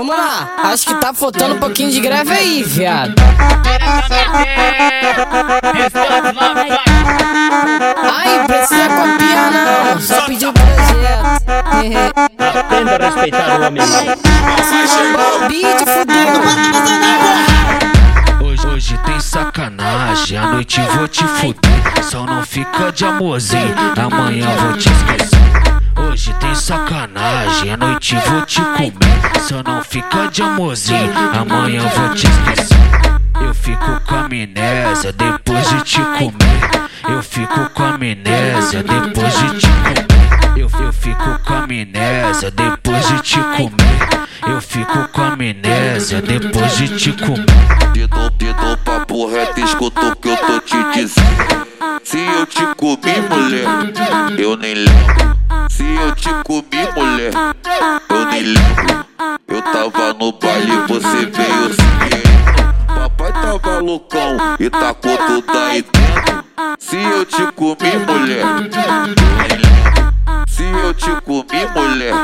Vamos lá, acho que tá faltando um pouquinho de greve aí, viado. Ai, precisa copiar não, só pedir o projeto. Aprenda a respeitar o homem. Beat fudeu. Hoje, hoje tem sacanagem, à noite vou te fuder. Só não fica de amorzinho, amanhã vou te esquecer. Hoje tem sacanagem, à noite vou te comer. Só não fica de amorzinho, amanhã vou te esquecer. Eu fico com amnésia depois de te comer. Eu fico com amnésia depois de te comer. Eu, eu fico com amnésia depois de te comer. Eu fico com amnésia depois de te comer. Dedo, dedo, papo reto, escuta o que eu tô te dizendo. Se eu te comi, mulher, eu nem lembro. Se eu te comi, mulher, eu nem lembro. Tava no baile, você veio querendo. Papai tava loucão e tacou tudo aí dentro. Se eu te comi, mulher. Se eu te comi, mulher,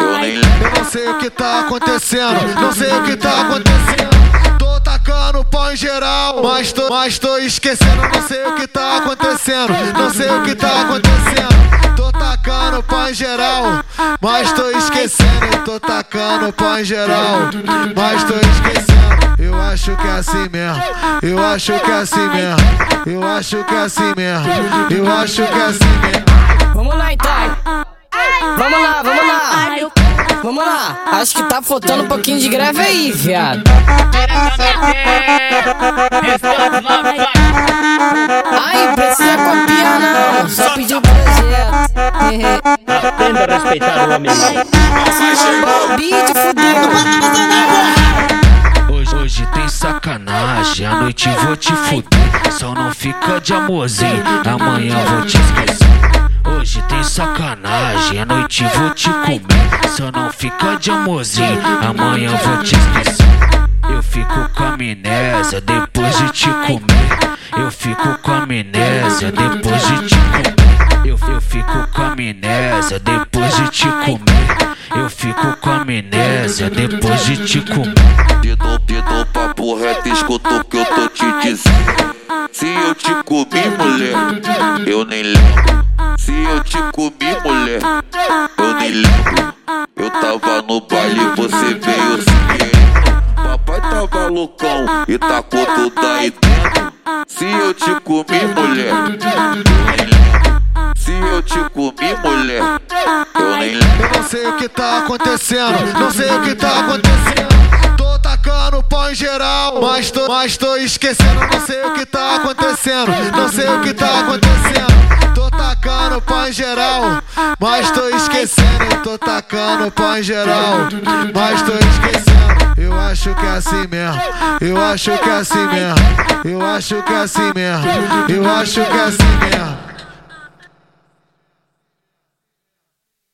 eu nem lembro. Eu não sei o que tá acontecendo, não sei o que tá acontecendo. Tô tacando pau em geral, mas tô, mas tô esquecendo, não sei o que tá acontecendo, não sei o que tá acontecendo. Tacando em geral, mas tô esquecendo. Tô tacando em geral, mas tô esquecendo. Eu acho que é assim mesmo, eu acho que é assim mesmo, eu acho que é assim mesmo, eu acho que é assim mesmo. Vamos lá então. Vamos lá, vamos lá. Vamos lá, acho que tá faltando um pouquinho de greve aí, viado. Aprenda a respeitar o homem. Beat. Hoje, hoje tem sacanagem, à noite vou te fuder. Só não fica de amorzinho, amanhã vou te esquecer. Hoje tem sacanagem, à noite vou te comer. Só não fica de amorzinho, amanhã vou te esquecer. Eu fico com amnésia depois de te comer. Eu fico com amnésia depois de te comer. Amnésia depois de te comer. Eu fico com amnésia depois de te comer. Dedo, dedo, papo reto, escuta o que eu tô te dizendo. Se eu te comi, mulher, eu nem lembro. Se eu te comi, mulher, eu nem lembro. Eu tava no baile, você veio se querendo. Papai tava loucão e tacou tudo aí dentro. Se eu te comi, mulher, eu nem lembro. Acontecendo, não sei o que tá acontecendo. Tô tacando pau em geral, mas tô, mas tô esquecendo, não sei o que tá acontecendo, não sei o que tá acontecendo. Tô tacando pau em geral, mas tô esquecendo. Tô tacando pau em geral, mas tô esquecendo. Eu acho que é assim mesmo, eu acho que é assim mesmo, eu acho que é assim mesmo, eu acho que é assim mesmo.